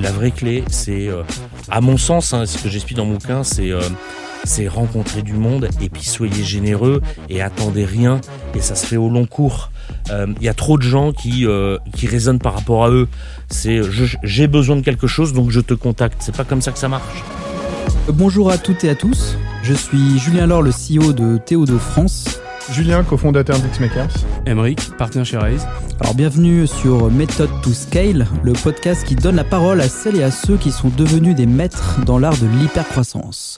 la vraie clé, c'est, euh, à mon sens, hein, ce que j'explique dans mon bouquin, c'est euh, c'est rencontrer du monde et puis soyez généreux et attendez rien et ça se fait au long cours. Il y a trop de gens qui qui raisonnent par rapport à eux. C'est j'ai besoin de quelque chose donc je te contacte. C'est pas comme ça que ça marche. Bonjour à toutes et à tous. Je suis Julien Laure, le CEO de Théo de France. Julien, cofondateur d'Xmakers. Emeric, partenaire chez Raise. Alors bienvenue sur Method to Scale, le podcast qui donne la parole à celles et à ceux qui sont devenus des maîtres dans l'art de l'hypercroissance.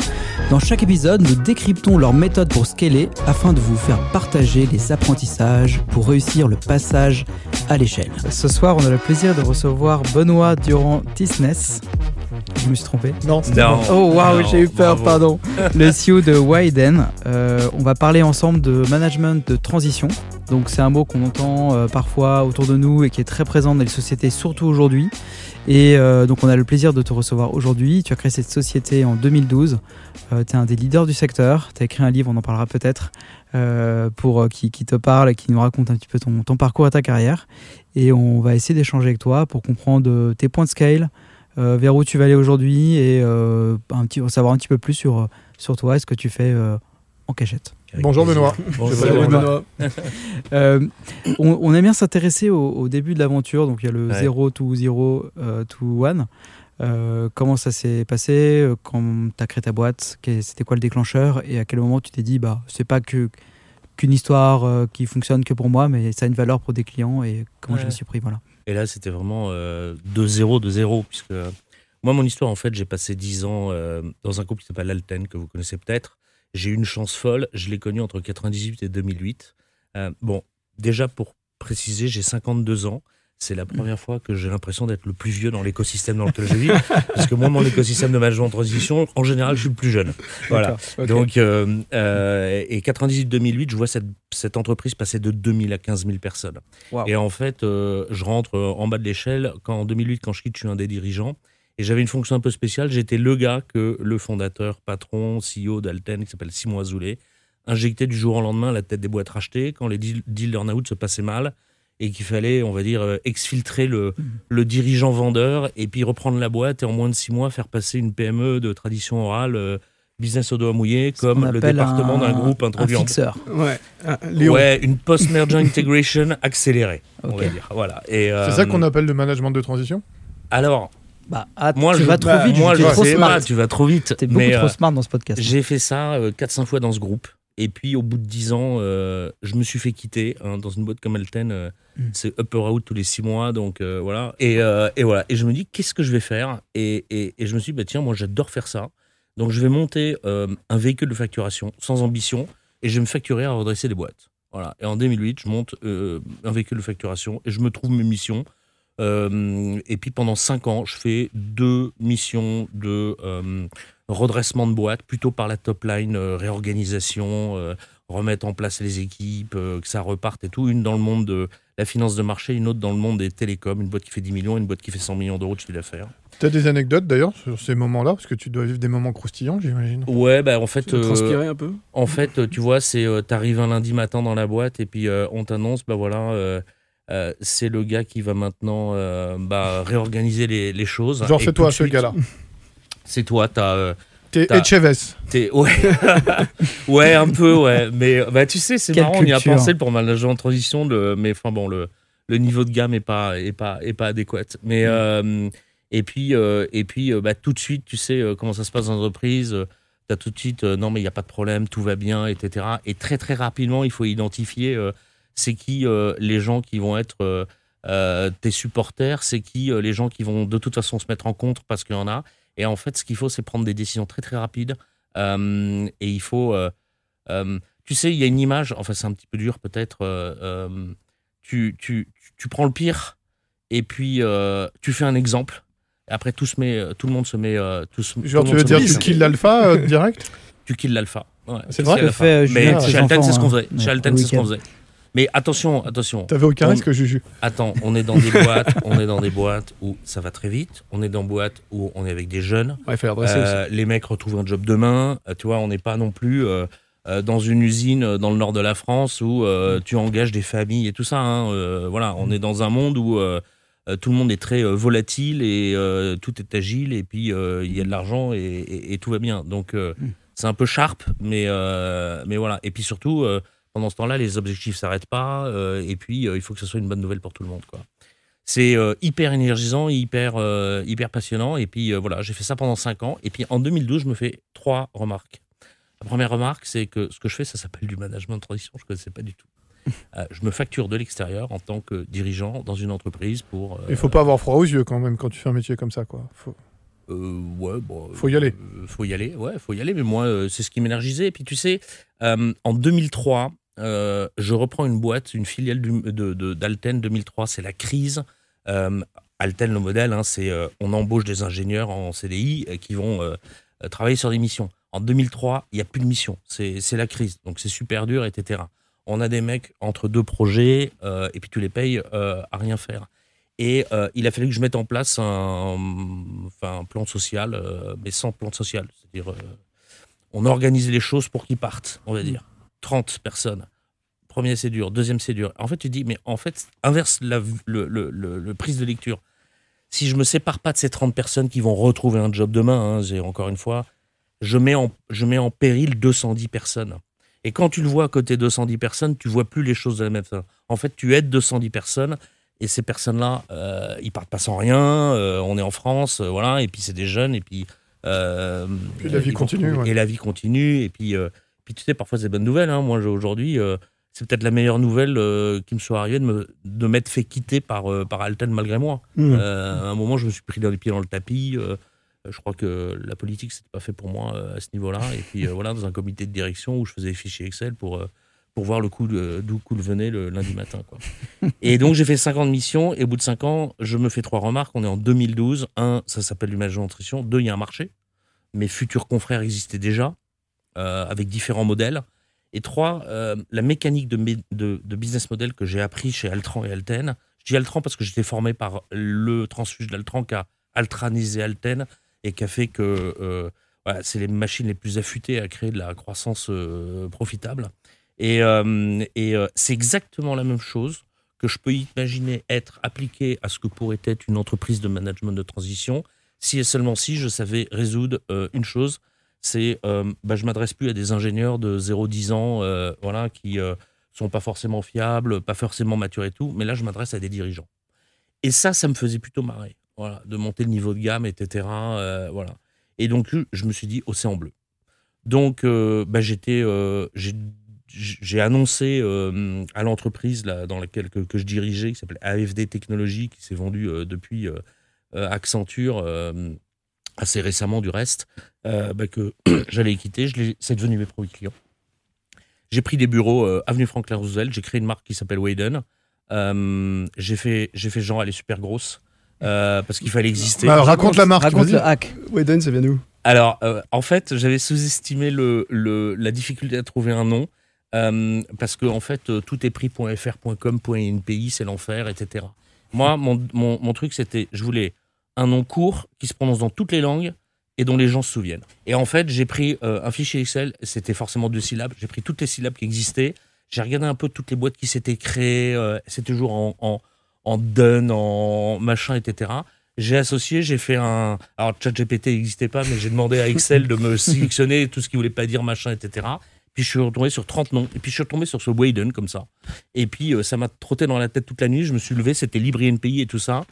Dans chaque épisode, nous décryptons leur méthode pour scaler afin de vous faire partager les apprentissages pour réussir le passage à l'échelle. Ce soir, on a le plaisir de recevoir Benoît Durand Tisness. Je me suis trompé Non, c'était Non. Oh waouh, j'ai eu peur, bravo. pardon. Le CEO de Widen. Euh, on va parler ensemble de management de transition. Donc c'est un mot qu'on entend euh, parfois autour de nous et qui est très présent dans les sociétés, surtout aujourd'hui. Et euh, donc on a le plaisir de te recevoir aujourd'hui. Tu as créé cette société en 2012. tu es un des leaders du secteur. Tu as écrit un livre, on en parlera peut-être, euh, pour euh, qui, qui te parle et qui nous raconte un petit peu ton, ton parcours et ta carrière. Et on va essayer d'échanger avec toi pour comprendre tes points de scale, euh, vers où tu vas aller aujourd'hui et euh, un petit, savoir un petit peu plus sur, sur toi et ce que tu fais euh, en cachette. Avec Bonjour. Benoît. Bonjour Je Benoît. Benoît. Euh, on, on aime bien s'intéresser au, au début de l'aventure, donc il y a le Ouais. 0 to 0 euh, to 1. Euh, comment ça s'est passé? Euh, quand tu as créé ta boîte C'était quoi le déclencheur? Et à quel moment tu t'es dit, bah, c'est pas que qu'une histoire euh, qui fonctionne que pour moi, mais ça a une valeur pour des clients et comment je Ouais. me suis pris, voilà. Et là, c'était vraiment euh, de zéro, de zéro, puisque euh, moi, mon histoire, en fait, j'ai passé 10 ans euh, dans un couple qui s'appelle Alten, que vous connaissez peut-être. J'ai eu une chance folle, je l'ai connu entre 98 et 2008. Euh, bon, déjà, pour préciser, j'ai 52 ans. C'est la première fois que j'ai l'impression d'être le plus vieux dans l'écosystème dans lequel je vis. parce que moi, mon écosystème de management en transition, en général, je suis le plus jeune. Voilà. Ok. Donc, euh, euh, et 98-2008, je vois cette, cette entreprise passer de 2000 à 15 000 personnes. Et en fait, euh, je rentre euh, en bas de l'échelle. Quand en 2008, quand je quitte, je suis un des dirigeants. Et j'avais une fonction un peu spéciale. J'étais le gars que le fondateur, patron, CEO d'Alten, qui s'appelle Simon Azoulay, injectait du jour au lendemain à la tête des boîtes rachetées quand les deals, deals earn-out se passaient mal et qu'il fallait, on va dire, euh, exfiltrer le, le dirigeant vendeur et puis reprendre la boîte et en moins de six mois faire passer une PME de tradition orale, euh, business au doigt mouillé, comme le département d'un un- groupe un introduit en fixeur. Ouais. Léon. Ouais, une post-merger integration accélérée, on Ok. va dire. Voilà. Et, C'est euh, ça qu'on appelle le management de transition? Alors, Bah, ah, moi, tu je, vas trop bah, vite, moi, tu je es trop sais smart. pas, tu vas trop vite. T'es beaucoup mais, trop euh, smart dans ce podcast. j'ai fait ça euh, 4-5 fois dans ce groupe. Et puis, au bout de 10 ans, euh, je me suis fait quitter hein, dans une boîte comme Alten. euh, Mm. C'est upper out tous les 6 mois. Donc, euh, voilà. Et, et voilà. Et je me dis, qu'est-ce que je vais faire? Et, et, et je me suis dit, bah, tiens, moi, j'adore faire ça. Donc, je vais monter un véhicule de facturation sans ambition et je vais me facturer à redresser des boîtes. Voilà. Et en 2008, je monte un véhicule de facturation et je me trouve mes missions. Et puis pendant 5 ans, je fais deux missions de redressement de boîte, plutôt par la top line, euh, réorganisation, euh, remettre en place les équipes, euh, que ça reparte et tout. Une dans le monde de la finance de marché, une autre dans le monde des télécoms, une boîte qui fait 10 millions, une boîte qui fait 100 millions d'euros de chiffre d'affaires. Tu as des anecdotes d'ailleurs sur ces moments-là? Parce que tu dois vivre des moments croustillants, j'imagine. Ouais, bah en fait, euh, un peu? En fait, tu vois, c'est euh, t'arrives un lundi matin dans la boîte et puis euh, on t'annonce, bah voilà, euh, euh, c'est le gars qui va maintenant euh, bah, réorganiser les, les choses. Genre, c'est toi ce gars-là. C'est toi, t'as. euh, T'es Echeves. t'es- ouais. ouais, un peu, ouais. Mais bah, tu sais, c'est marrant, on y a culture. pensé pour manager en transition, le, mais enfin bon, le, le niveau de gamme est pas, est pas, est pas adéquat. Mais, euh, et puis, euh, et puis euh, bah, tout de suite, tu sais euh, comment ça se passe dans l'entreprise. euh, T'as tout de suite, euh, non mais il n'y a pas de problème, tout va bien, etc. Et très très rapidement, il faut identifier euh, c'est qui euh, les gens qui vont être euh, euh, tes supporters, c'est qui euh, les gens qui vont de toute façon se mettre en contre parce qu'il y en a. Et en fait, ce qu'il faut, c'est prendre des décisions très très rapides. Euh, et il faut, euh, euh, tu sais, il y a une image, enfin c'est un petit peu dur peut-être. euh, euh, tu, tu, tu- prends le pire et puis euh, tu fais un exemple. Et après, tout, se met, tout le monde se met. euh, tout se- Genre, tout tu veux dire, tu kills l'alpha euh, direct? Tu kills l'alpha. Ouais, C'est vrai que fait, Mais chez Alten, c'est ce qu'on hein. faisait. Ouais, Chez Alten, c'est ce qu'on faisait. Mais attention, attention. T'avais aucun On- risque, Juju. Attends, on est dans des boîtes, on est dans des boîtes où ça va très vite. On est dans boîtes où on est avec des jeunes. Ouais, Euh, les mecs retrouvent un job demain. Euh, tu vois, on n'est pas non plus euh, euh, dans une usine dans le nord de la France où tu engages des familles et tout ça. hein. Voilà, on est dans un monde où tout le monde est très volatile et tout est agile et puis il y a de l'argent et, et- et tout va bien. Donc Mm. c'est un peu sharp, mais, mais voilà. Et puis surtout, pendant ce temps-là, les objectifs s'arrêtent pas euh, et puis euh, il faut que ce soit une bonne nouvelle pour tout le monde. quoi. C'est euh, hyper énergisant, hyper, hyper passionnant. Et puis voilà, j'ai fait ça pendant 5 ans. Et puis en 2012, je me fais trois remarques. La première remarque, c'est que ce que je fais, ça s'appelle du management de transition. Je ne connaissais pas du tout. Je me facture de l'extérieur en tant que dirigeant dans une entreprise pour. Il faut pas avoir froid aux yeux quand même quand tu fais un métier comme ça, quoi. Faut- euh, ouais, bon, Faut y aller. euh, faut y aller, ouais, faut y aller. Mais moi, euh, c'est ce qui m'énergisait. Et puis, tu sais, en 2003, euh, je reprends une boîte, une filiale d'Alten 2003. C'est la crise. Euh, Alten, le modèle, hein, c'est euh, on embauche des ingénieurs en CDI euh, qui vont travailler sur des missions. En 2003, il n'y a plus de mission. C'est, la crise. Donc, c'est super dur, etc. On a des mecs entre deux projets et puis tu les payes à rien faire. Et il a fallu que je mette en place un, un plan social, mais sans plan social. C'est-à-dire, on organisait les choses pour qu'ils partent, on va dire. 30 personnes. Premier, c'est dur. Deuxième, c'est dur. En fait, tu dis, mais en fait, inverse la, le, le- le- le prise de lecture. Si je me sépare pas de ces 30 personnes qui vont retrouver un job demain, hein, encore une fois, je mets, en, je mets en péril 210 personnes. Et quand tu le vois à côté de 210 personnes, tu vois plus les choses de la même façon. En fait, tu aides 210 personnes et ces personnes-là, euh, ils partent pas sans rien. euh, on est en France, euh, voilà, et puis c'est des jeunes, et puis. euh, Puis la vie continue, ouais. Et la vie continue, et puis, euh, puis tu sais, parfois c'est des bonnes nouvelles. Hein. Moi, aujourd'hui, euh, c'est peut-être la meilleure nouvelle euh, qui me soit arrivée de me- de m'être fait quitter par, euh, par Alten malgré moi. Mmh. Euh, à un moment, je me suis pris dans les pieds dans le tapis. je crois que la politique, c'était pas fait pour moi à ce niveau-là. Et puis voilà, dans un comité de direction où je faisais des fichiers Excel pour, pour voir le coup d'où coup venait le lundi matin. Quoi. et donc j'ai fait 5 ans de mission. Et au bout de 5 ans, je me fais trois remarques. On est en 2012. Un, ça s'appelle management de nutrition. Deux, il y a un marché. Mes futurs confrères existaient déjà avec différents modèles. Et trois, euh, la mécanique de, business model que j'ai appris chez Altran et Alten. Je dis Altran parce que j'étais formé par le transfuge d'Altran qui a altranisé Alten et qui a fait que euh, c'est les machines les plus affûtées à créer de la croissance euh, profitable. Et, euh, euh, c'est exactement la même chose que je peux imaginer être appliqué à ce que pourrait être une entreprise de management de transition si et seulement si je savais résoudre euh, une chose, c'est euh, bah, je m'adresse plus à des ingénieurs de 0-10 ans euh, voilà, qui euh, sont pas forcément fiables, pas forcément matures et tout, mais là je m'adresse à des dirigeants. Et ça, ça me faisait plutôt marrer, voilà, de monter le niveau de gamme, etc. euh, voilà. Et donc je me suis dit océan bleu. Donc bah, j'étais, j'ai annoncé à l'entreprise là, dans laquelle que, que je dirigeais, qui s'appelle AFD Technologies, qui s'est vendue depuis Accenture assez récemment du reste, euh, bah, que j'allais quitter. C'est devenu mes premiers clients. J'ai pris des bureaux euh, avenue Franklin Roosevelt. J'ai créé une marque qui s'appelle Wayden. Euh, j'ai fait, j'ai fait genre elle est super grosse euh, parce qu'il fallait exister. Bah, raconte la marque, Raconte le hack. Wayden, ça vient d'où? Alors, euh, en fait, j'avais sous-estimé le, le- la difficulté à trouver un nom. euh, parce que, en fait, euh, tout est pris .fr, .com, .npi, c'est l'enfer, etc. Moi, mon, mon- mon truc, c'était, je voulais un nom court qui se prononce dans toutes les langues et dont les gens se souviennent. Et en fait, j'ai pris euh, un fichier Excel, c'était forcément deux syllabes, j'ai pris toutes les syllabes qui existaient, j'ai regardé un peu toutes les boîtes qui s'étaient créées, euh, c'est toujours en, en, en done, en machin, etc. J'ai associé, j'ai fait un. Alors, ChatGPT n'existait pas, mais j'ai demandé à Excel de me sélectionner tout ce qui voulait pas dire, machin, etc. Puis je suis retombé sur 30 noms. Et puis je suis retombé sur ce Wayden, comme ça. Et puis euh, ça m'a trotté dans la tête toute la nuit. Je me suis levé, c'était Libre NPI et tout ça.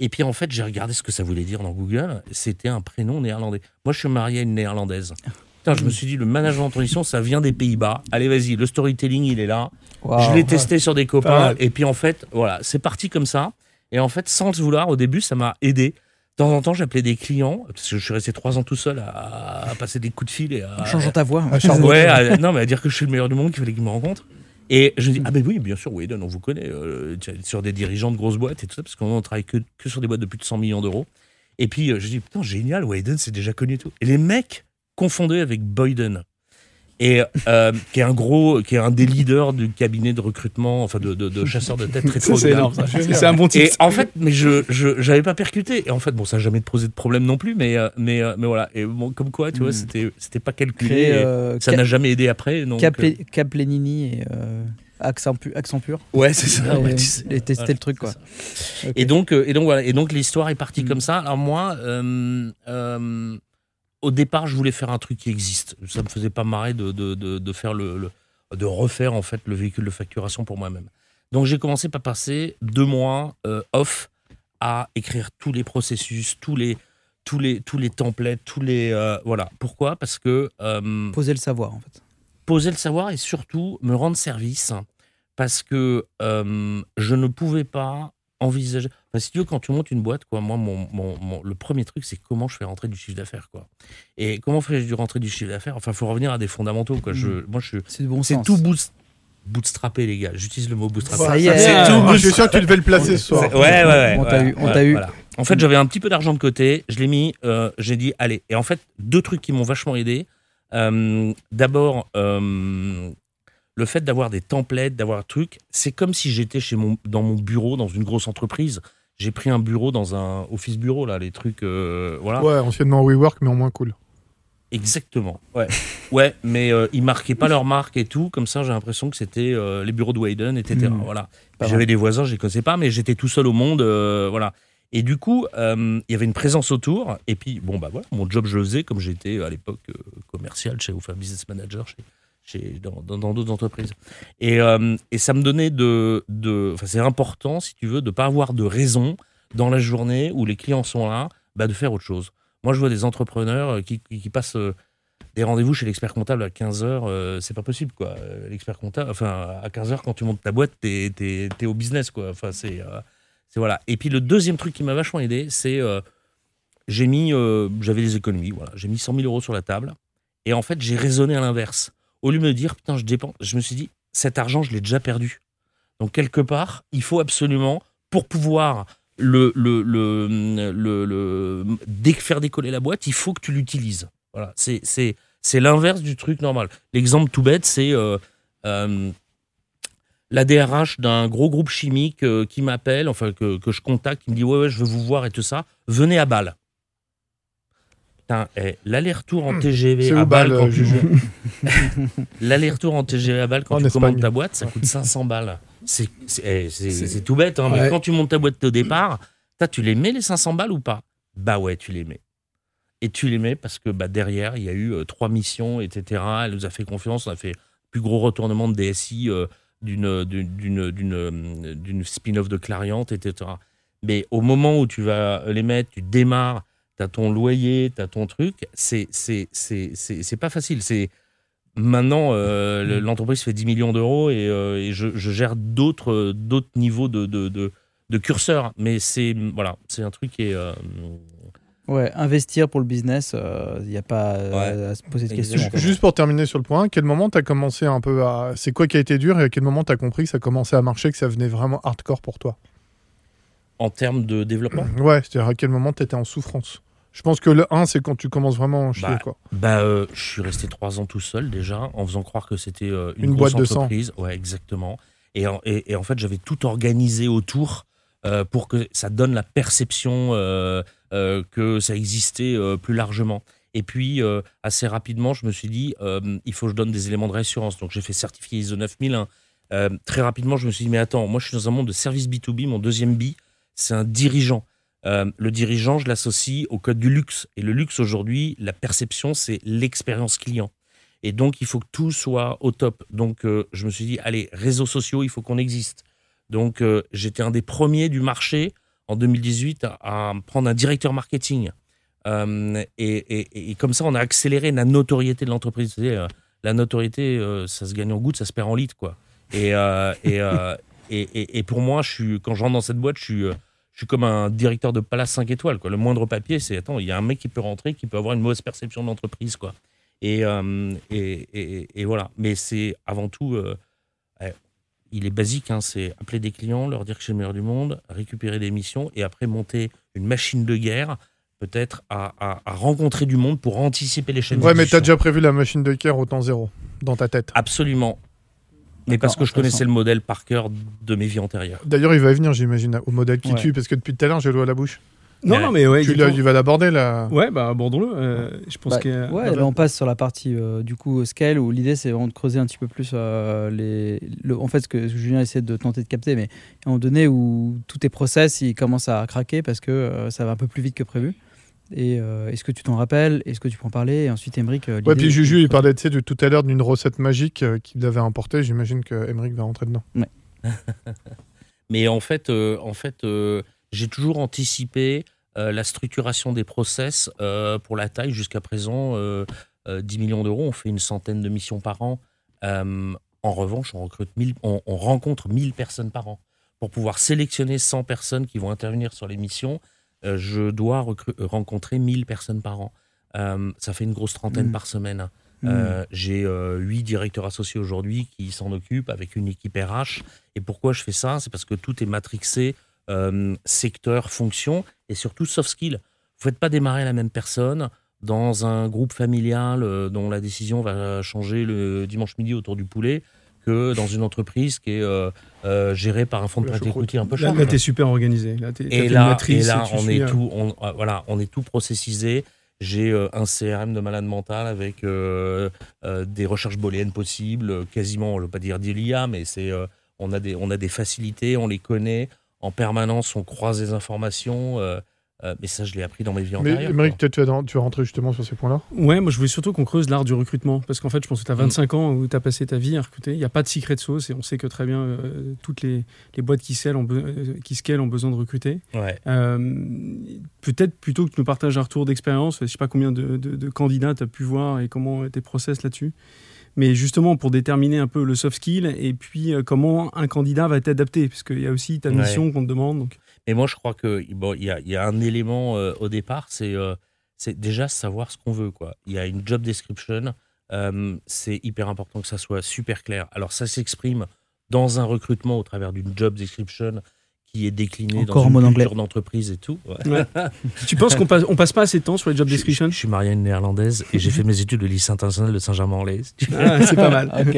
Et puis en fait, j'ai regardé ce que ça voulait dire dans Google. C'était un prénom néerlandais. Moi, je suis marié à une néerlandaise. Putain, je me suis dit, le management en transition, ça vient des Pays-Bas. Allez, vas-y, le storytelling, il est là. Je l'ai testé sur des copains. Et puis en fait, voilà, c'est parti comme ça. Et en fait, sans le vouloir, au début, ça m'a aidé. De temps en temps, j'appelais des clients, parce que je suis resté trois ans tout seul à, à passer des coups de fil et à. En changeant ta voix. Charbon. Ouais, à- non, mais à dire que je suis le meilleur du monde, qu'il fallait qu'ils me rencontrent. Et je dis, ah ben oui, bien sûr, Whedon, on vous connaît, euh, sur des dirigeants de grosses boîtes et tout ça, parce qu'on ne travaille que, que sur des boîtes de plus de 100 millions d'euros. Et puis, euh, je dis, putain, génial, Whedon, c'est déjà connu et tout. Et les mecs confondaient avec Boyden. Et euh, qui est un gros, qui est un des leaders du cabinet de recrutement, enfin de, de, de chasseurs de tête très c'est énorme. C'est un bon Et titre. en fait, mais je je j'avais pas percuté. Et en fait, bon, ça n'a jamais posé de problème non plus, mais euh, mais euh, mais voilà. Et bon, comme quoi, tu vois, Mm. c'était c'était pas calculé. Euh, ça n'a jamais aidé après. Donc, Cap, Cap Lenini et euh, accent, pu- accent pur. Ouais, c'est ça. Ouais, sais. et tester le truc, quoi. Et donc, et donc voilà. Et donc l'histoire est partie Mm. comme ça. Alors moi, euh, euh, au départ, je voulais faire un truc qui existe. Ça me faisait pas marrer de, de, de, de faire le, le- de refaire en fait le véhicule de facturation pour moi-même. Donc j'ai commencé par passer deux mois euh, off à écrire tous les processus, tous les tous les tous les templates, tous les euh, voilà. Pourquoi? Parce que euh, Poser le savoir, en fait. poser le savoir et surtout me rendre service parce que je ne pouvais pas envisager. Enfin, si tu veux, quand tu montes une boîte, quoi, moi, mon, mon- mon- le premier truc, c'est comment je fais rentrer du chiffre d'affaires, quoi. Et comment fais-je du rentrer du chiffre d'affaires? Enfin, il faut revenir à des fondamentaux, quoi. Je, moi, je, C'est bon c'est sens. tout bootstrappé, les gars. J'utilise le mot bootstrappé. Ça y est. C'est tout je suis sûr que tu devais le placer ce soir. Ouais, ouais, ouais. On t'a eu, on voilà, t'a eu. voilà. En fait, j'avais un petit peu d'argent de côté. Je l'ai mis. euh, j'ai dit, allez. Et en fait, deux trucs qui m'ont vachement aidé. Euh, D'abord, euh, le fait d'avoir des templates, d'avoir un truc, c'est comme si j'étais chez mon, dans mon bureau, dans une grosse entreprise. J'ai pris un bureau dans un office bureau, là, les trucs. euh, voilà. Ouais, anciennement WeWork, mais en moins cool. Exactement. Ouais. ouais, mais euh, ils marquaient pas leur marque et tout. Comme ça, j'ai l'impression que c'était euh, les bureaux de Wayden, etc. Mm. Voilà. J'avais des voisins, je les connaissais pas, mais j'étais tout seul au monde. euh, voilà. Et du coup, euh, il y avait une présence autour. Et puis, bon, bah voilà, mon job, je le faisais comme j'étais à l'époque euh, commercial chez, enfin, business manager chez, dans d'autres entreprises. Et, euh, et ça me donnait de. de c'est important, si tu veux, de pas avoir de raison dans la journée où les clients sont là, bah, de faire autre chose. Moi, je vois des entrepreneurs euh, qui, qui, passent euh, des rendez-vous chez l'expert comptable à 15h, c'est pas possible, quoi. Euh, L'expert comptable, enfin, à 15h, quand tu montes ta boîte, t'es es, au business, quoi. Enfin, c'est. euh, voilà. Et puis, le deuxième truc qui m'a vachement aidé, c'est. euh, j'ai mis. euh, J'avais des économies, voilà. J'ai mis 100 000 euros sur la table. Et en fait, j'ai raisonné à l'inverse. Au lieu de me dire, putain, je dépense, je me suis dit, cet argent, je l'ai déjà perdu. Donc, quelque part, il faut absolument, pour pouvoir le, le, le, le, le- faire décoller la boîte, il faut que tu l'utilises. Voilà, c'est, c'est, c'est l'inverse du truc normal. L'exemple tout bête, c'est euh, euh, la DRH d'un gros groupe chimique euh, qui m'appelle, enfin que, que je contacte, qui me dit ouais, ouais, je veux vous voir et tout ça. Venez à Bâle. Eh, l'aller-retour en TGV C'est à Bâle, quand tu L'aller-retour en TGV à Bâle quand En tu commandes ta boîte, ça coûte 500 balles. C'est c'est- eh, c'est- tout bête, hein, mais quand tu montes ta boîte au départ, t'as- tu les mets les 500 balles ou pas? Bah ouais, tu les mets. Et tu les mets parce que bah, derrière, il y a eu euh, trois missions, etc. Elle nous a fait confiance, on a fait le plus gros retournement de DSI euh, d'une d'une- d'une- d'une euh, d'une spin-off de Clariante, etc. Mais au moment où tu vas les mettre, tu démarres, tu as ton loyer, tu as ton truc, c'est c'est- c'est- c'est- c'est pas facile. C'est Maintenant, euh, le- l'entreprise fait 10 millions d'euros et, euh, et je, je gère d'autres d'autres niveaux de, de, de, de curseur. Mais c'est voilà, c'est un truc qui est. euh, Ouais, investir pour le business, il n'y a pas à se poser de questions. Juste pour terminer sur le point, à quel moment tu as commencé un peu à. C'est quoi qui a été dur et à quel moment tu as compris que ça commençait à marcher, que ça venait vraiment hardcore pour toi? En termes de développement, Ouais, c'est-à-dire à quel moment tu étais en souffrance? Je pense que le 1, c'est quand tu commences vraiment à chier, Bah, quoi. bah, euh, je suis resté trois ans tout seul déjà, en faisant croire que c'était euh, une, Une boîte de sang. entreprise. Ouais, exactement. Et en, et, et en fait, j'avais tout organisé autour euh, pour que ça donne la perception euh, que ça existait plus largement. Et puis, assez rapidement, je me suis dit, il faut que je donne des éléments de réassurance. Donc, j'ai fait certifier ISO 9001. Euh, très rapidement, je me suis dit, mais attends, moi, je suis dans un monde de service B2B. Mon deuxième B, c'est un dirigeant. Euh, le dirigeant, je l'associe au code du luxe. Et le luxe, aujourd'hui, la perception, c'est l'expérience client. Et donc, il faut que tout soit au top. Donc, euh, je me suis dit, allez, réseaux sociaux, il faut qu'on existe. Donc, euh, j'étais un des premiers du marché en 2018 à, prendre un directeur marketing. Et, comme ça, on a accéléré la notoriété de l'entreprise. La notoriété, ça se gagne en goutte, ça se perd en litre, quoi. Et, et, et, pour moi, je suis, quand je rentre dans cette boîte, je suis, je suis comme un directeur de palace 5 étoiles. Quoi. Le moindre papier, c'est attends, il y a un mec qui peut rentrer, qui peut avoir une mauvaise perception de l'entreprise. Quoi. Et, euh, et, et- et voilà. Mais c'est avant tout, euh, euh, il est basique hein, c'est appeler des clients, leur dire que je suis le meilleur du monde, récupérer des missions et après monter une machine de guerre, peut-être à, à- à rencontrer du monde pour anticiper les chaînes. Ouais, mais t'as déjà prévu la machine de Caire au temps zéro dans ta tête. Absolument. Mais parce que je connaissais le modèle par cœur de mes vies antérieures. D'ailleurs, il va venir, j'imagine, au modèle qui Ouais. tue, parce que depuis tout à l'heure, j'ai l'eau à la bouche. Non, Ouais. non, mais ouais. Tu, tu vas l'aborder là. Ouais, bah abordons-le. euh, je pense Bah, que. ouais, là on passe sur la partie euh, du coup scale où l'idée c'est vraiment de creuser un petit peu plus euh, les, le- en fait ce que, Julien essaie de tenter de capter, mais à un moment donné où tous tes process ils commencent à craquer parce que euh, ça va un peu plus vite que prévu. Et euh, est-ce que tu t'en rappelles? Est-ce que tu peux en parler? Et ensuite Emric. euh, Ouais, puis Juju, il parlait de tout à l'heure d'une recette magique euh, qu'il avait importée. J'imagine que Emmerich va rentrer dedans. Mais en fait, euh, en fait euh, j'ai toujours anticipé euh, la structuration des process euh, pour la taille. Jusqu'à présent, euh, euh, 10 millions d'euros, on fait une centaine de missions par an. Euh, en revanche, on, recrute 1000 on, on rencontre 1000 personnes par an. Pour pouvoir sélectionner 100 personnes qui vont intervenir sur les missions, euh, je dois recru- rencontrer 1000 personnes par an. Euh, ça fait une grosse trentaine Mm. par semaine. Euh, J'ai euh, huit directeurs associés aujourd'hui qui s'en occupent avec une équipe RH. Et pourquoi je fais ça? C'est parce que tout est matrixé, euh, secteur, fonction et surtout soft skill. Vous faites pas démarrer la même personne dans un groupe familial euh, dont la décision va changer le dimanche midi autour du poulet que dans une entreprise qui est euh, euh, gérée par un fonds de prêt écoutille un peu Là, cher. là, t'es super organisé. Là, t'es, Et là, et là tu on, est euh, tout, on, voilà, on est tout processisé. J'ai euh, un CRM de malade mental avec des recherches booléennes possibles, quasiment, je ne veux pas dire d'IA, mais c'est, on, a des, on a des facilités, on les connaît. En permanence, on croise les informations. Euh, mais ça, je l'ai appris dans mes vies Mais antérieures. Quoi. peut-être tu vas, tu vas rentrer justement sur ces points-là? Ouais, moi je voulais surtout qu'on creuse l'art du recrutement. Parce qu'en fait, je pense que tu as Mm. 25 ans où tu as passé ta vie à recruter. Il n'y a pas de secret sauce et on sait que très bien euh, toutes les, les boîtes qui ont, euh, qui scalent ont besoin de recruter. Ouais. Euh, Peut-être plutôt que tu nous partages un retour d'expérience, je sais pas combien de, de- de candidats tu as pu voir et comment tes process là-dessus. Mais justement pour déterminer un peu le soft skill et puis euh, comment un candidat va t'adapter, parce qu'il y a aussi ta Ouais. mission qu'on te demande. Donc. Et moi, je crois que bon, y, a, y a un élément euh, au départ, c'est euh, c'est déjà savoir ce qu'on veut. Quoi. Il y a une job description. euh, c'est hyper important que ça soit super clair. Alors, ça s'exprime dans un recrutement au travers d'une job description qui est déclinée Encore dans en une culture d'entreprise et tout. Ouais. tu penses qu'on passe, on passe pas assez de temps sur les job Je, descriptions je suis marié à une néerlandaise et j'ai fait mes études au lycée international de Saint-Germain-en-Laye. Ah, C'est pas mal. Ok.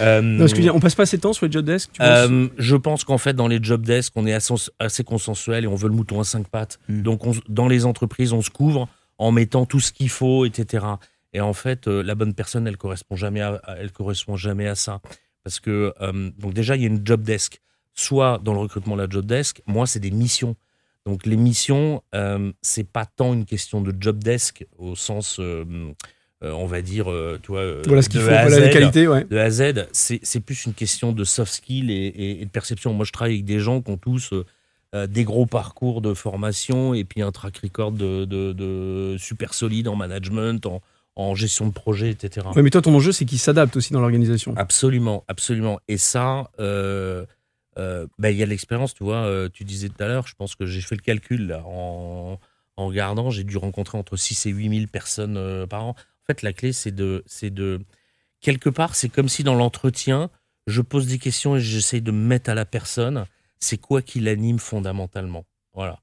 Euh, Non, ce que je veux dire, on passe pas assez de temps sur les job desks tu Euh, je pense qu'en fait, dans les job desks, on est assez, consensuel et on veut le mouton à cinq pattes. Mm. Donc, on dans les entreprises, on se couvre en mettant tout ce qu'il faut, etc. Et en fait, euh, la bonne personne, elle correspond jamais à, à- elle correspond jamais à ça. Parce que, euh, donc déjà, il y a une job desk. Soit dans le recrutement, la job desk, moi, c'est des missions. Donc, les missions, euh, c'est pas tant une question de job desk au sens, euh, euh, on va dire, euh, tu vois, Voilà ce qu'il de faut, les qualités, ouais. de A à Z, c'est plus une question de soft skill et, et- et de perception. Moi, je travaille avec des gens qui ont tous des gros parcours de formation et puis un track record de, de- de super solide en management, en, en gestion de projet, etc. Ouais, mais toi, ton enjeu, c'est qu'ils s'adaptent aussi dans l'organisation. Absolument, absolument. Et ça, euh, ben, il y a l'expérience, tu vois. euh, tu disais tout à l'heure, je pense que j'ai fait le calcul là, en, en regardant, j'ai dû rencontrer entre 6 et 8 000 personnes euh, par an. En fait, la clé, c'est de, c'est de. Quelque part, c'est comme si dans l'entretien, je pose des questions et j'essaye de me mettre à la personne. C'est quoi qui l'anime fondamentalement? Voilà.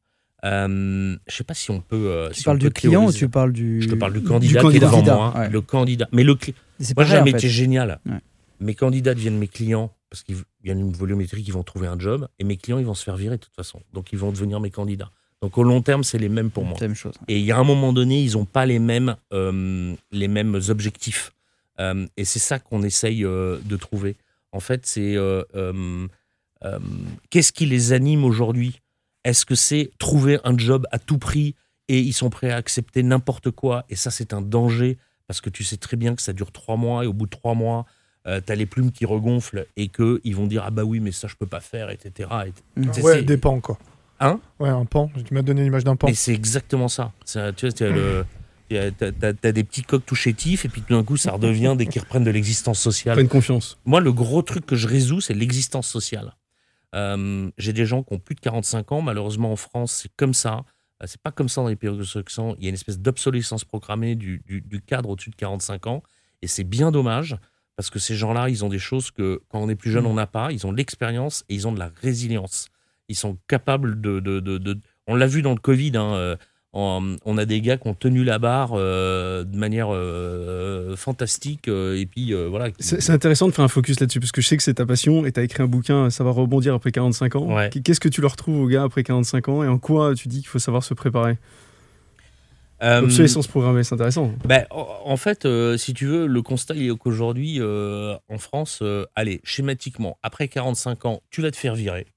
Euh, je sais pas si on peut. Tu si parles peut du client ou tu parles du. Je te parle du candidat, candidat. qui est devant Candidat, moi. ouais. Le candidat. Mais le client. Moi, en fait. métier génial. Ouais. Mes candidats deviennent mes clients parce qu'il y a une volumétrie qui vont trouver un job et mes clients, ils vont se faire virer de toute façon. Donc, ils vont devenir mes candidats. Donc, au long terme, c'est les mêmes pour moi. Même chose. Et il y a un moment donné, ils n'ont pas les mêmes, euh, les mêmes objectifs. Euh, et c'est ça qu'on essaye euh, de trouver. En fait, c'est qu'est-ce qui les anime aujourd'hui? Est-ce que c'est trouver un job à tout prix et ils sont prêts à accepter n'importe quoi? Et ça, c'est un danger parce que tu sais très bien que ça dure trois mois et au bout de trois mois, tu as les plumes qui regonflent et qu'ils vont dire Ah bah oui, mais ça, je peux pas faire, etc. Et- Mm. Ouais, des pans, quoi. Hein? Ouais, un pan. Tu m'as donné l'image d'un pan. Mais c'est exactement ça. Tu vois, t'as le- t'as- t'as- t'as- t'as des petits coqs tout chétifs et puis tout d'un coup, ça redevient dès qu'ils reprennent de l'existence sociale. Pleine confiance. Moi, le gros truc que je résous, c'est l'existence sociale. Euh, J'ai des gens qui ont plus de 45 ans. Malheureusement, en France, c'est comme ça. Euh, C'est pas comme ça dans les pays anglo-saxons. Il y a une espèce d'obsolescence programmée du, du- du cadre au-dessus de 45 ans. Et c'est bien dommage parce que ces gens-là, ils ont des choses que quand on est plus jeune, on n'a pas. Ils ont de l'expérience et ils ont de la résilience. Ils sont capables de. de- de- de- On l'a vu dans le Covid. hein, euh, on, a des gars qui ont tenu la barre euh, de manière euh, fantastique. euh, et puis voilà. C'est intéressant de faire un focus là-dessus parce que je sais que c'est ta passion et tu as écrit un bouquin Ça va rebondir après 45 ans. Ouais. Qu'est-ce que tu leur trouves aux gars après 45 ans et en quoi tu dis qu'il faut savoir se préparer? Obsolescence programmée, c'est intéressant. Ben, en fait, euh, si tu veux, le constat il est qu'aujourd'hui, euh, en France, euh, allez, schématiquement, après 45 ans, tu vas te faire virer.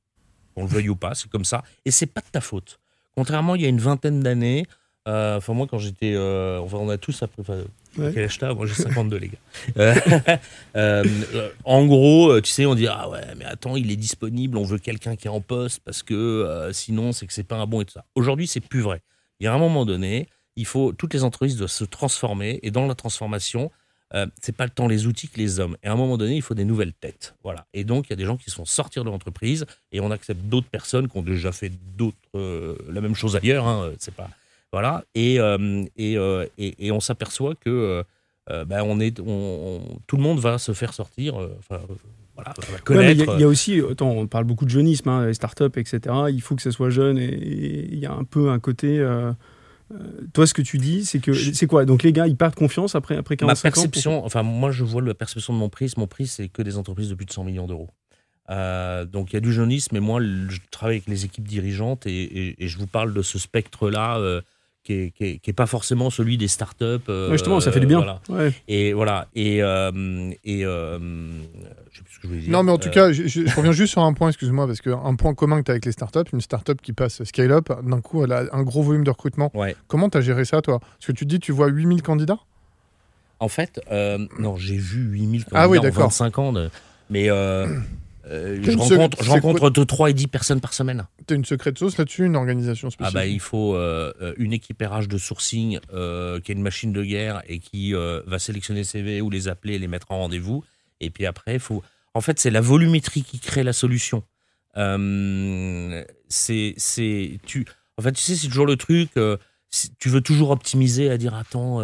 On le veuille ou pas, c'est comme ça. Et c'est pas de ta faute. Contrairement, il y a une vingtaine d'années, euh, enfin, moi, quand j'étais. euh, enfin, on a tous après. Ouais. Quel âge Moi, j'ai 52, les gars. Euh, euh, euh, en gros, euh, tu sais, on dit Ah ouais, mais attends, il est disponible, on veut quelqu'un qui est en poste parce que euh, sinon, c'est que c'est pas un bon et tout ça. Aujourd'hui, c'est plus vrai. Il y a un moment donné, il faut toutes les entreprises doivent se transformer et dans la transformation, euh, c'est pas le temps les outils que les hommes. Et à un moment donné, il faut des nouvelles têtes. Voilà. Et donc, il y a des gens qui se font sortir de l'entreprise et on accepte d'autres personnes qui ont déjà fait d'autres euh, la même chose ailleurs. Hein, c'est pas voilà. Et euh, et, euh, et, et on s'aperçoit que ben, on est, on, on- tout le monde va se faire sortir. Enfin, voilà, Ouais, Il y, a- il y a aussi, attends, on parle beaucoup de jeunisme, hein, les startups, etc. Il faut que ça soit jeune et il y a un peu un côté. euh, toi, ce que tu dis, c'est que c'est quoi? Donc les gars, ils perdent confiance après après Ma 45 ans. perception, enfin moi je vois la perception de mon prix, mon prix c'est que des entreprises de plus de 100 millions d'euros. Euh, donc il y a du jeunisme, mais moi je travaille avec les équipes dirigeantes et, et- et je vous parle de ce spectre-là euh, qui, est, qui, est, qui est pas forcément celui des startups. euh, Ouais, justement, ça fait du bien. voilà. Ouais. Et voilà. Et, euh, et euh, je sais plus ce que je voulais dire. Non, mais en tout Euh, cas, je, reviens juste sur un point, excuse-moi, parce qu'un point commun que tu as avec les startups, une startup qui passe scale-up, d'un coup, elle a un gros volume de recrutement. Ouais. Comment tu as géré ça, toi? Parce que tu te dis, tu vois 8000 candidats? En fait, euh, non, j'ai vu 8000 Ah oui, candidats en d'accord. 25 ans. de- mais euh, je rencontre, je rencontre entre 3 et 10 personnes par semaine. Tu as une secrète sauce là-dessus, une organisation Ah spécifique bah, il faut euh, euh, une équipe RH de sourcing euh, qui est une machine de guerre et qui va sélectionner CV ou les appeler et les mettre en rendez-vous. Et puis après, faut. En fait, c'est la volumétrie qui crée la solution. C'est, c'est, tu, en fait, tu sais, c'est toujours le truc. tu veux toujours optimiser à dire attends,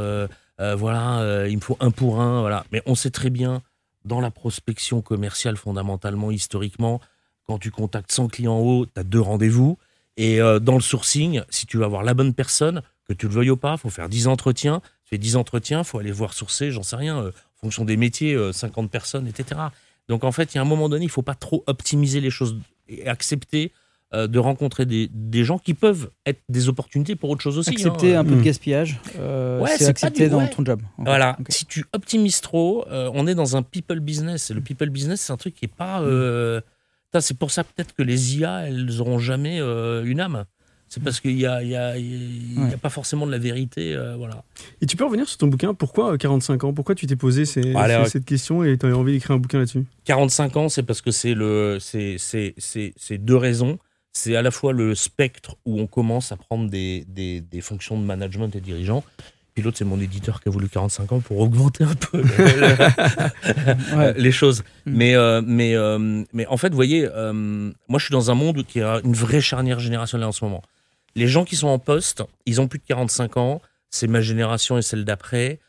voilà, il me faut un pour un, voilà. Mais on sait très bien dans la prospection commerciale, fondamentalement, historiquement, quand tu contactes 100 clients en haut, tu as deux rendez-vous. Et euh, dans le sourcing, si tu veux avoir la bonne personne, que tu le veuilles ou pas, faut faire 10 entretiens. Tu fais 10 entretiens, faut aller voir sourcer, j'en sais rien, euh, en fonction des métiers, euh, 50 personnes, etc. Donc en fait, il y a un moment donné, il faut pas trop optimiser les choses et accepter euh, de rencontrer des, des gens qui peuvent être des opportunités pour autre chose aussi. Accepter hein. un peu de Mm. gaspillage, euh, Ouais, c'est accepter du- dans ouais. ton job. en fait. Voilà, si tu optimises trop, euh, on est dans un people business. Et le people business, c'est un truc qui est pas. euh, putain, c'est pour ça peut-être que les IA, elles auront jamais euh, une âme. C'est parce qu'il y a, il y, a, il y a Ouais. pas forcément de la vérité. euh, voilà. Et tu peux revenir sur ton bouquin Pourquoi euh, 45 ans Pourquoi tu t'es posé ces- Allez, ces- ouais. cette question et tu as envie d'écrire un bouquin là-dessus? 45 ans, c'est parce que c'est le, c'est, c'est, c'est, c'est deux raisons. C'est à la fois le spectre où on commence à prendre des, des, des fonctions de management et dirigeants. Puis l'autre, c'est mon éditeur qui a voulu 45 ans pour augmenter un peu Ouais. les choses. Mm. Mais, euh, mais, euh, mais en fait, vous voyez, euh, moi, je suis dans un monde qui a une vraie charnière générationnelle en ce moment. Les gens qui sont en poste, ils ont plus de 45 ans. C'est ma génération et celle d'après.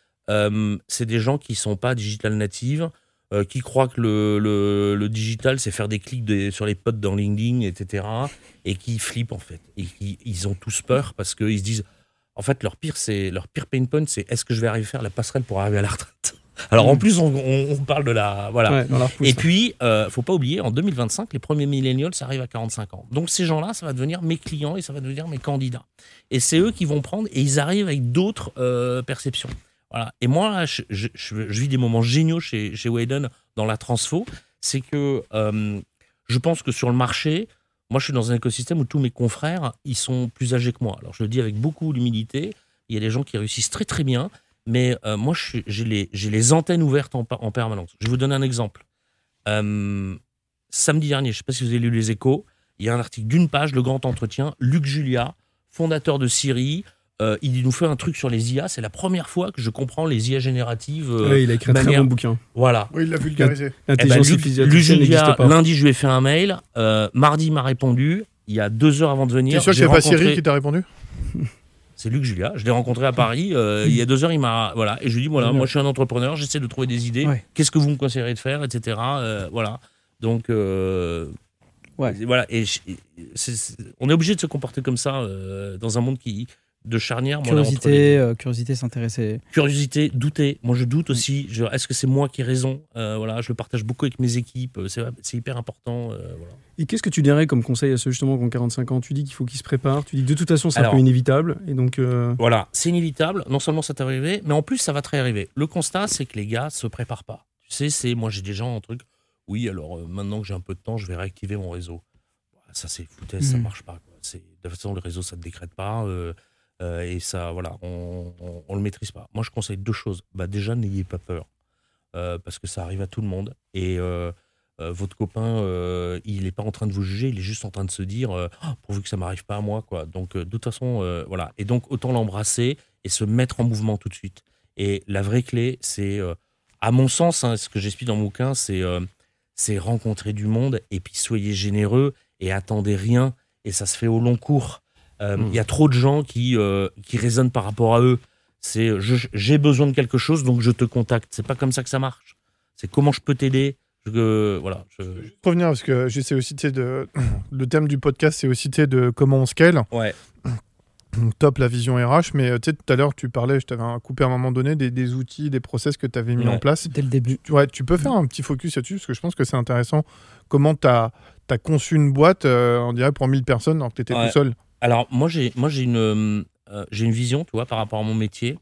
C'est des gens qui sont pas digital natives, euh, qui croient que le, le, le digital, c'est faire des clics sur les potes dans LinkedIn, etc. Et qui flippent, en fait. Et qui, ils ont tous peur parce qu'ils se disent, en fait, leur pire, c'est, leur pire pain point, c'est est-ce que je vais arriver à faire la passerelle pour arriver à la retraite? Alors, en Mm. plus, on, parle de la. Voilà. Ouais, dans la repousse. Et puis, euh, faut pas oublier, en 2025, les premiers millennials, ça arrive à 45 ans. Donc ces gens-là, ça va devenir mes clients et ça va devenir mes candidats. Et c'est eux qui vont prendre et ils arrivent avec d'autres euh, perceptions. Voilà. Et moi, je, vis des moments géniaux chez, chez Wayden dans la transfo. C'est que euh, je pense que sur le marché, moi, je suis dans un écosystème où tous mes confrères, ils sont plus âgés que moi. Alors, je le dis avec beaucoup d'humilité. Il y a des gens qui réussissent très, très bien. Mais euh, moi, j'ai les, les antennes ouvertes en, en permanence. Je vous donner un exemple. Euh, samedi dernier, je ne sais pas si vous avez lu les échos, il y a un article d'une page, le grand entretien, Luc Julia, fondateur de Siri, euh, il nous fait un truc sur les IA. C'est la première fois que je comprends les IA génératives. euh, Ouais, il a écrit un très manière- bon bouquin. Voilà. Oui, il l'a vulgarisé. Eh ben, L'intelligence artificielle n'existe pas. lundi, je lui ai fait un mail. euh, mardi, il m'a répondu. Il y a deux heures avant de venir. T'es sûr que c'est pas rencontré- Siri qui t'a répondu? C'est Luc Julia. Je l'ai rencontré à Paris. euh, il y a deux heures, il m'a. Voilà. Et je lui ai dit voilà, moi, je suis un entrepreneur. J'essaie de trouver des idées. Ouais. Qu'est-ce que vous me conseillerez de faire, etc. euh, voilà. Donc. euh, Ouais. Voilà. Et je- on est obligé de se comporter comme ça euh, dans un monde qui de charnière. moi, là, entre les Curiosité, euh, curiosité s'intéresser. Curiosité, douter. Moi, je doute aussi. Je- Est-ce que c'est moi qui ai raison? Euh, Voilà, je le partage beaucoup avec mes équipes. euh, C'est c'est hyper important. euh, voilà. Et qu'est-ce que tu dirais comme conseil à ceux justement qui ont 45 ans? Tu dis qu'il faut qu'ils se préparent, tu dis que de toute façon c'est un peu inévitable, et donc euh, Voilà, c'est inévitable. Non seulement ça t'est arrivé, mais en plus ça va te réarriver. Le constat, c'est que les gars se préparent pas. Tu sais, c'est moi j'ai des gens un truc. Oui, alors euh, maintenant que j'ai un peu de temps, je vais réactiver mon réseau. Bah, Ça c'est foutaise, ça Mhm. marche pas. quoi. C'est de toute façon le réseau ça te décrète pas euh, et ça voilà, on, on, le maîtrise pas. Moi je conseille deux choses. Bah déjà n'ayez pas peur euh, parce que ça arrive à tout le monde et euh, votre copain, il n'est pas en train de vous juger, il est juste en train de se dire, Ah, pourvu que ça m'arrive pas à moi, quoi. Donc, de toute façon, voilà. Et donc, autant l'embrasser et se mettre en mouvement tout de suite. Et la vraie clé, c'est, à mon sens, hein, ce que j'explique dans mon bouquin, c'est, c'est rencontrer du monde et puis soyez généreux et attendez rien. Et ça se fait au long cours. Euh, Il Mm. y a trop de gens qui, euh, qui raisonnent par rapport à eux. C'est, euh, j'ai besoin de quelque chose, donc je te contacte. C'est pas comme ça que ça marche. C'est comment je peux t'aider. Je- voilà. je- Pour revenir, parce que j'essaie aussi, de... le thème du podcast, c'est aussi, de comment on scale. Ouais. Donc, top la vision RH, mais euh, tu sais, tout à l'heure, tu parlais, je t'avais coupé à un moment donné des, des outils, des process que tu avais mis Ouais. en place. Dès le début. Tu- Ouais, tu peux faire un petit focus là-dessus, parce que je pense que c'est intéressant. Comment tu as, conçu une boîte, euh, on dirait, pour 1000 personnes, alors que tu étais Ouais. tout seul? Alors, moi, j'ai, moi, j'ai une, euh, j'ai une vision, tu vois, par rapport à mon métier.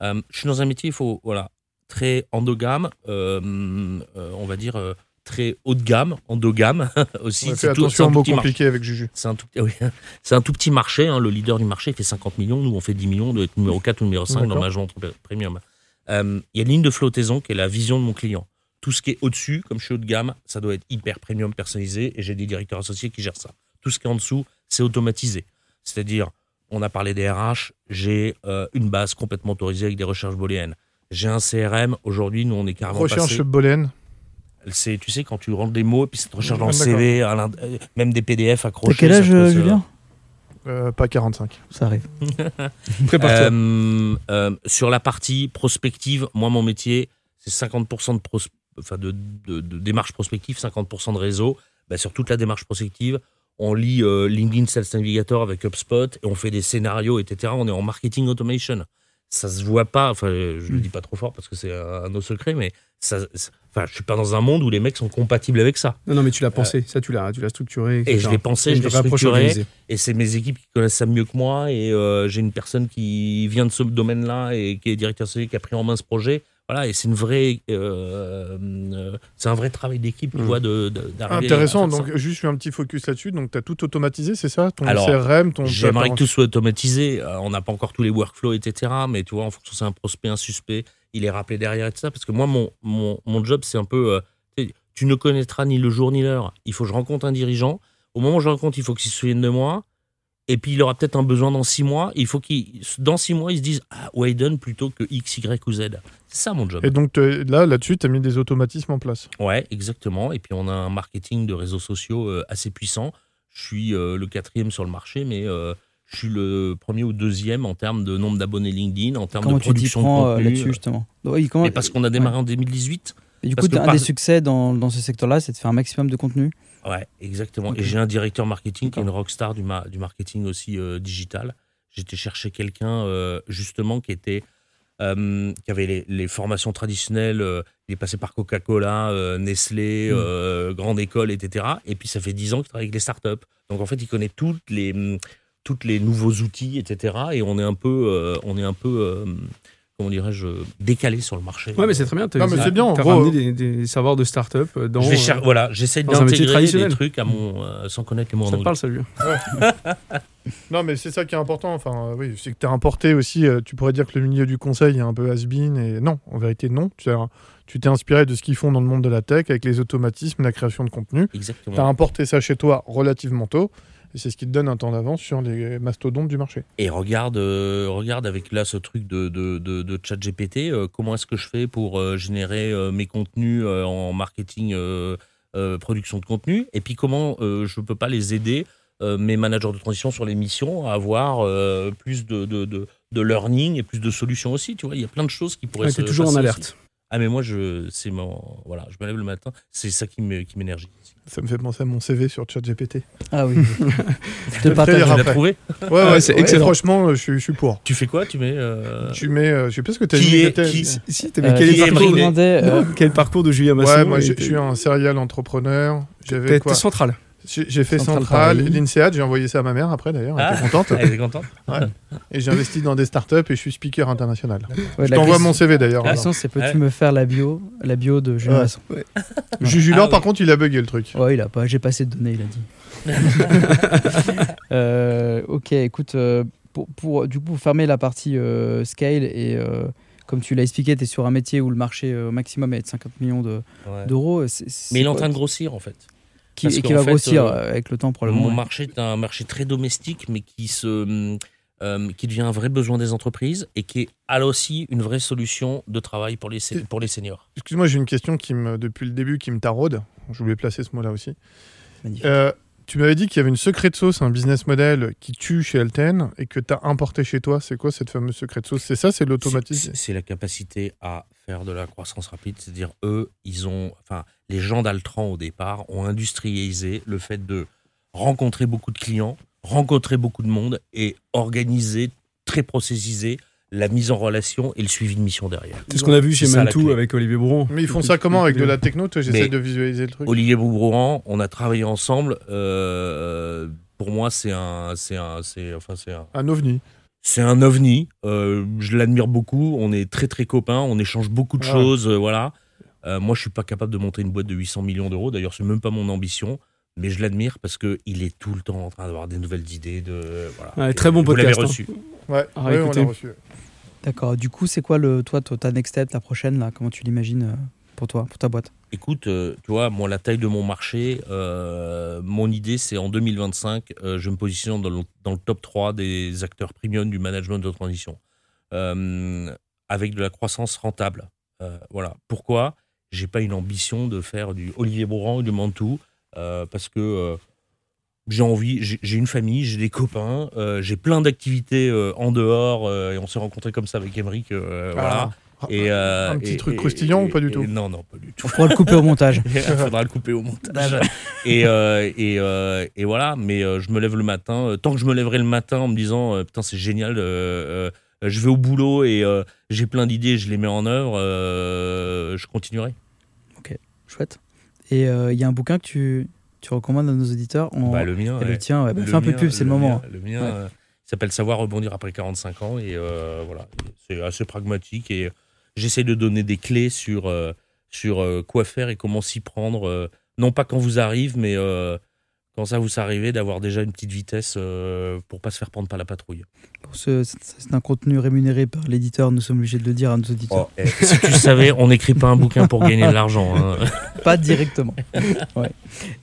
Euh, je suis dans un métier, il faut, voilà, très endogame, euh, on va dire très haut de gamme, endogame aussi. Ouais, c'est attention un aux tout mots petit marché. compliqués avec Juju. C'est un, tout, oui, un tout petit marché. hein. Le leader du marché fait 50 millions. Nous, on fait 10 millions. On doit être numéro 4 ou numéro 5 dans D'accord. management premium. Euh, Il y a une ligne de flottaison qui est la vision de mon client. Tout ce qui est au-dessus, comme je suis haut de gamme, ça doit être hyper premium personnalisé et j'ai des directeurs associés qui gèrent ça. Tout ce qui est en dessous, c'est automatisé. C'est-à-dire, on a parlé des RH, j'ai euh, une base complètement autorisée avec des recherches booléennes. J'ai un CRM. Aujourd'hui, nous, on est carrément Recherche passé. Boolean. C'est, tu sais, quand tu rentres des mots et puis ça te recherche dans le D'accord. CV, euh, même des PDF accrochés. T'as quel âge, euh, Julien? Euh, pas 45. Ça arrive. prépare-toi. Euh, euh, sur la partie prospective, moi, mon métier, c'est 50% de, pros- enfin de, de- de démarche prospective, 50% de réseau. Bah, sur toute la démarche prospective, on lit euh, LinkedIn Sales Navigator avec HubSpot et on fait des scénarios, etc. On est en marketing automation. Ça se voit pas, enfin, je le dis pas trop fort parce que c'est un, un nos secret, mais ça, enfin, je suis pas dans un monde où les mecs sont compatibles avec ça. Non, non, mais tu l'as pensé, ça tu l'as, tu l'as structuré. Et etc. je l'ai pensé, je l'ai structuré. Et c'est mes équipes qui connaissent ça mieux que moi. Et euh, j'ai une personne qui vient de ce domaine-là et qui est directeur qui a pris en main ce projet. Voilà, et c'est une vraie, euh, euh, c'est un vrai travail d'équipe, tu Mm. vois, de, Intéressant. à faire ça. Donc, juste je fais un petit focus là-dessus. Donc, tu as tout automatisé, c'est ça? Ton Alors, CRM, ton. J'aimerais que tout soit automatisé. Euh, on n'a pas encore tous les workflows, etc. Mais tu vois, en fonction c'est un prospect, un suspect, il est rappelé derrière et tout ça. Parce que moi, mon, mon, mon job, c'est un peu. euh, tu ne connaîtras ni le jour ni l'heure. Il faut que je rencontre un dirigeant. Au moment où je rencontre, il faut qu'il se souvienne de moi. Et puis, il aura peut-être un besoin dans six mois. Il faut qu'il, dans six mois, il se dise Ah, Wayden plutôt que X, Y ou Z. C'est ça mon job. Et donc, t'es- là, là-dessus, tu as mis des automatismes en place. Ouais, exactement. Et puis on a un marketing de réseaux sociaux euh, assez puissant. Je suis euh, le quatrième sur le marché, mais euh, je suis le premier ou deuxième en termes de nombre d'abonnés LinkedIn, en termes Comment de tu production de prends euh, contenu. là-dessus, justement? Oui, comment... Mais parce qu'on a démarré en 2018. Et du coup, un par- des succès dans, dans ce secteur-là, c'est de faire un maximum de contenu? Ouais, exactement. Et j'ai un directeur marketing qui est une rockstar du, ma- du marketing aussi euh, digital. J'étais chercher quelqu'un euh, justement qui était euh, qui avait les, les formations traditionnelles. il est passé par Coca-Cola, Nestlé, Mm. grande école, etc. Et puis ça fait 10 ans qu'il travaille avec les startups. Donc en fait, il connaît toutes les toutes les nouveaux outils, etc. Et on est un peu, on est un peu, comment dirais-je, décalé sur le marché. Ouais, mais c'est très bien. Non, mais c'est bien, T'as ramené des, des savoirs de start-up euh, dans. Je vais euh, voilà, j'essaie dans un métier d'intégrer des trucs à mon, euh, sans connaître les mots Ça anglais. parle, ça, lui Non, mais c'est ça qui est important. Enfin, oui, c'est que tu as importé aussi. euh, tu pourrais dire que le milieu du conseil est un peu has-been. Et non, en vérité, non. Tu as- tu t'es inspiré de ce qu'ils font dans le monde de la tech avec les automatismes, la création de contenu. Exactement. Tu as importé ça chez toi relativement tôt. Et c'est ce qui te donne un temps d'avance sur les mastodontes du marché. Et regarde, euh, regarde avec là ce truc de, de, de, de chat GPT, euh, comment est-ce que je fais pour euh, générer euh, mes contenus euh, en marketing, euh, euh, production de contenu, et puis comment euh, je ne peux pas les aider, euh, mes managers de transition sur les missions, à avoir euh, plus de, de, de, de learning et plus de solutions aussi. Tu vois, il y a plein de choses qui pourraient Ouais, se toujours en alerte. aussi. Ah mais moi je c'est mon voilà, je me lève le matin, c'est ça qui me qui m'énergie. Ça me fait penser à mon CV sur ChatGPT. Ah oui. je te partage. Tu l'as trouvé Ouais, ouais, Ah, c'est excellent. Franchement, euh, je suis, je suis pour. Tu fais quoi? Tu mets euh, Tu mets, euh, je sais pas ce que t'as Qui mis. est- qui- Si, t'as Euh, quel, parcours de- demandais, euh, quel parcours de Julien Masson Ouais, moi je suis un serial entrepreneur. J'avais quoi t'es central. J'ai fait Central l'INSEAD, j'ai envoyé ça à ma mère après d'ailleurs, elle Ah. était contente. Elle est contente Et j'ai investi dans des startups et je suis speaker international. ouais, Je la t'envoie mon CV d'ailleurs. La alors. question, c'est peux-tu Ouais. me faire la bio, la bio de Julien Ouais. Masson Jules Ah par contre, il a bugué le truc. Ouais, il a pas. J'ai pas assez de données, il a dit. Euh, ok, écoute, euh, pour, pour, du coup pour fermer la partie euh, scale et euh, comme tu l'as expliqué, tu es sur un métier où le marché maximum est de 50 millions de- Ouais. d'euros. Mais il est en train de grossir en fait. Qui, et qui va fait, grossir euh, euh, avec le temps probablement. Mon ouais. marché est un marché très domestique, mais qui se euh, qui devient un vrai besoin des entreprises et qui est elle aussi une vraie solution de travail pour les pour les seniors. Excuse-moi, j'ai une question qui me, depuis le début qui me taraude. Je voulais placer ce mot-là aussi. Magnifique. Euh, tu m'avais dit qu'il y avait une secret de sauce, un business model qui tue chez Alten et que tu as importé chez toi. C'est quoi cette fameuse secret de sauce? C'est ça, c'est l'automatisme C'est la capacité à faire de la croissance rapide, c'est-à-dire eux, ils ont, enfin, les gens d'Altran au départ ont industrialisé le fait de rencontrer beaucoup de clients, rencontrer beaucoup de monde et organiser, très processiser la mise en relation et le suivi de mission derrière. C'est ce qu'on a vu chez Mantou avec Olivier Brouan. Mais ils font ça comment Avec de la techno Toi, J'essaie de visualiser le truc. Olivier Boubrouan, on a travaillé ensemble. euh, pour moi, c'est un, c'est un, c'est, enfin, c'est un, Un ovni. c'est un ovni. euh, je l'admire beaucoup. On est très très copains. On échange beaucoup de Ah. choses. euh, voilà. Euh, moi, je suis pas capable de monter une boîte de 800 millions d'euros. D'ailleurs, c'est même pas mon ambition. Mais je l'admire parce que il est tout le temps en train d'avoir des nouvelles idées. De voilà. Ouais, très bon Vous l'avez podcast, hein. reçu. Ouais, Ah, ouais, on l'a reçu. D'accord. Du coup, c'est quoi le, toi, ta next step, la prochaine là? Comment tu l'imagines euh, pour toi, pour ta boîte? Écoute, euh, tu vois, moi, la taille de mon marché, euh, mon idée, c'est en 2025, euh, je me positionne dans le, dans le top 3 des acteurs premium du management de transition, euh, avec de la croissance rentable. Euh, voilà. Pourquoi? J'ai pas une ambition de faire du Olivier Bourran ou du Mantou, euh, parce que euh, j'ai envie, j'ai une famille, j'ai des copains, euh, j'ai plein d'activités euh, en dehors, euh, et on s'est rencontrés comme ça avec Emeric, euh, voilà. Ah. Et, euh, Un petit et- truc croustillant et- ou pas du tout Non, non, pas du tout. On pourra le couper au montage. Il faudra le couper au montage. et, euh, et, euh, et voilà, mais euh, je me lève le matin. euh, tant que je me lèverai le matin en me disant euh, Putain, c'est génial, euh, euh, je vais au boulot et euh, j'ai plein d'idées, je les mets en œuvre, euh, je continuerai. Chouette. Et euh, il y a un bouquin que tu, tu recommandes à nos auditeurs. En... Bah, le mien. et le tien. Bah, Le fais un peu de mien- pub, c'est le, moment. mien- Le mien Ouais. euh, il s'appelle Savoir rebondir après 45 ans et euh, voilà, c'est assez pragmatique et j'essaie de donner des clés sur, sur quoi faire et comment s'y prendre, non pas quand vous arrive, mais quand ça vous arrive, d'avoir déjà une petite vitesse euh, pour pas se faire prendre par la patrouille. Pour ce- c'est un contenu rémunéré par l'éditeur, nous sommes obligés de le dire à nos auditeurs. Oh, eh, si tu savais, on n'écrit pas un bouquin pour gagner de l'argent. hein. Pas directement. Ouais.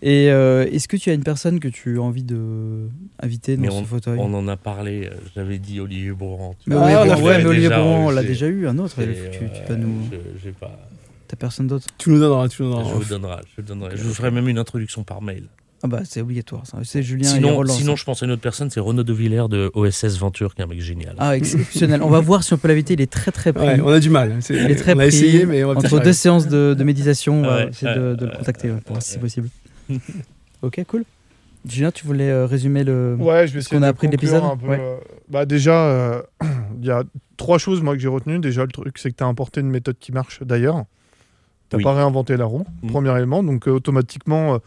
Et euh, est-ce que tu as une personne que tu as envie de inviter dans Mais ce fauteuil? On en a parlé, euh, j'avais dit Olivier Bourrand. Mais Ah, on ouais, mais Olivier déjà, Bourron, on ouais, l'a déjà eu, un autre. Tu, tu vas euh, nous. je- j'ai pas. T'as personne d'autre? Tu nous donneras, tu nous Je donneras. vous donnerai, je vous donnerai. Je vous ferai même une introduction par mail. Ah bah c'est obligatoire. ça. C'est Julien et Sinon, Roland. sinon, ça. je pense à une autre personne, c'est Renaud de Villers de OSS Venture, qui est un mec génial. Ah exceptionnel. on va voir si on peut l'inviter. Il est très très pris. Ouais, on a du mal. C'est- Il est très on a pris. essayé, mais on va Entre deux séances de, de méditation, essayer de, de le contacter ouais, ouais, pour voir si c'est ouais. possible. ok, cool. Julien, tu voulais euh, résumer le. Ouais, je vais essayer qu'on a de appris de l'épisode un peu, Ouais. euh, Bah déjà, euh, il y a trois choses moi que j'ai retenues. Déjà, le truc, c'est que tu as importé une méthode qui marche d'ailleurs. Tu Oui. pas réinventé la roue, Mm. premier élément. Donc euh, automatiquement, euh,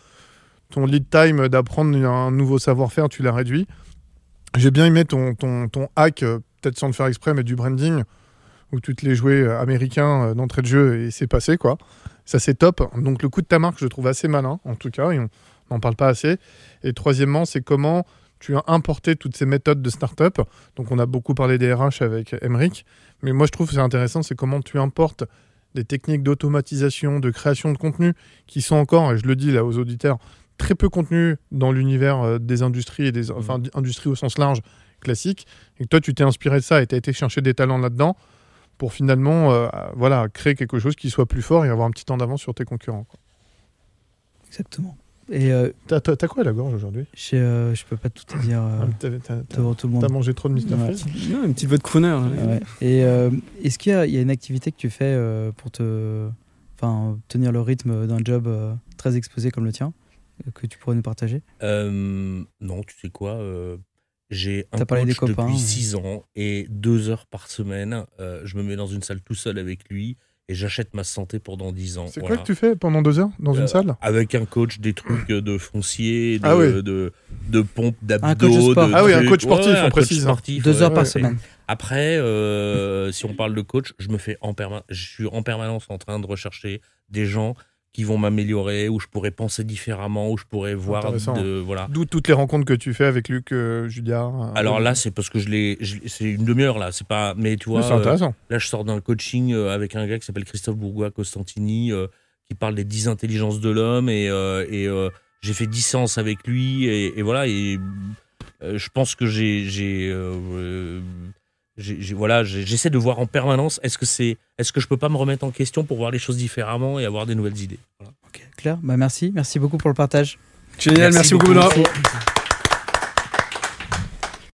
ton lead time d'apprendre un nouveau savoir-faire, tu l'as réduit. J'ai bien aimé ton, hack, euh, peut-être sans le faire exprès, mais du branding, où tu les jouais euh, américains euh, d'entrée de jeu et c'est passé, quoi. Ça, c'est top. Donc le coup de ta marque, je trouve assez malin, en tout cas, et on n'en parle pas assez. Et troisièmement, c'est comment tu as importé toutes ces méthodes de start-up. Donc, on a beaucoup parlé des RH avec Emric. Mais moi, je trouve que c'est intéressant, c'est comment tu importes des techniques d'automatisation, de création de contenu qui sont encore, et je le dis là aux auditeurs, très peu contenus dans l'univers euh, des industries, et des, enfin, d- industries au sens large classique. Et que toi, tu t'es inspiré de ça et tu as été chercher des talents là-dedans pour finalement euh, voilà, créer quelque chose qui soit plus fort et avoir un petit temps d'avance sur tes concurrents. quoi. Exactement. Et euh, T'as t'as- t'as quoi à la gorge aujourd'hui? euh, je peux pas tout te dire euh, Ah, T'as t'as- t'as- devant tout le t'as monde. mangé trop de Mr. Ouais. Freeze? Non, une petite voix de crooner. Ouais. Et euh, est-ce qu'il y a, il y a une activité que tu fais euh, pour te, enfin, tenir le rythme d'un job euh, très exposé comme le tien, euh, que tu pourrais nous partager? Euh, non, tu sais quoi euh, J'ai un coach des copains, depuis ouais. 6 ans et deux heures par semaine, euh, je me mets dans une salle tout seul avec lui et j'achète ma santé pendant 10 ans. C'est Voilà. quoi que tu fais pendant deux heures dans Euh, une salle? Avec un coach, des trucs de foncier, de, Ah ouais. de, de pompe, d'abdos. Ah oui, un coach sportif, Ouais, on un coach précise. sportif, Deux ouais. heures par ouais. semaine. Après, euh, si on parle de coach, je me fais en je suis en permanence en train de rechercher des gens qui vont m'améliorer, où je pourrais penser différemment, où je pourrais voir de voilà. D'où toutes les rencontres que tu fais avec Luc euh, euh, Alors là, c'est parce que je l'ai, c'est une demi-heure là, c'est pas, mais tu vois, c'est euh, intéressant. là je sors d'un coaching euh, avec un gars qui s'appelle Christophe Bourgois Costantini, euh, qui parle des 10 intelligences de l'homme et, euh, et j'ai fait 10 séances avec lui et, et voilà et je pense que j'ai, j'ai, voilà, j'essaie de voir en permanence est-ce que c'est, est-ce que je peux pas me remettre en question pour voir les choses différemment et avoir des nouvelles idées? Voilà. Claire, bah merci, merci beaucoup pour le partage. Génial, Merci merci, beaucoup, beaucoup. Merci.